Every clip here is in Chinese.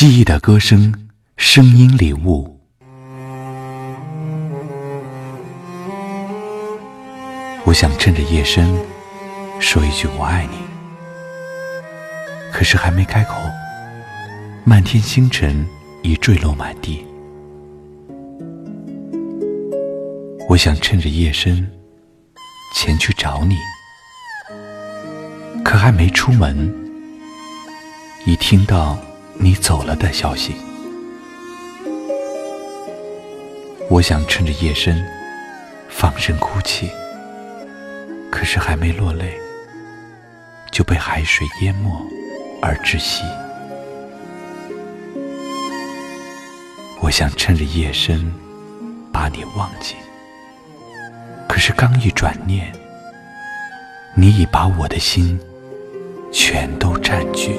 记忆的歌声，声音礼物。我想趁着夜深说一句“我爱你”，可是还没开口，漫天星辰已坠落满地。我想趁着夜深前去找你，可还没出门，已听到。你走了的消息，我想趁着夜深放声哭泣，可是还没落泪，就被海水淹没而窒息。我想趁着夜深把你忘记，可是刚一转念，你已把我的心全都占据。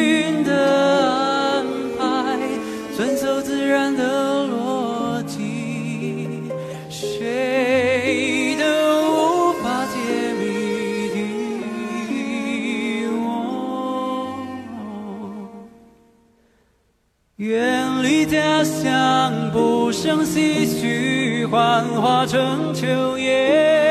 远离家乡，不胜唏嘘，幻化成秋叶，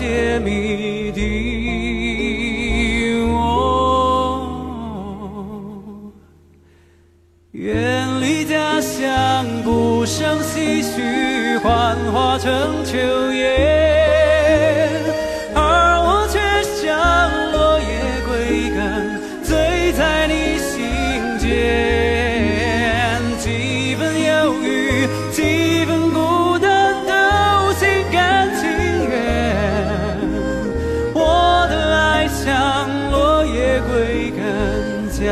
解谜底。我远离家乡，不胜唏嘘，幻化成秋叶。家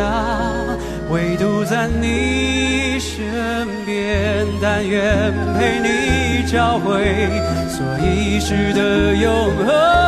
唯独在你身边，但愿陪你找回所遗失的永恒。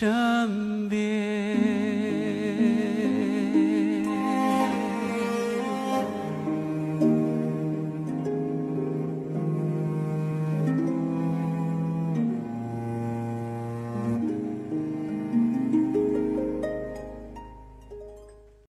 身边。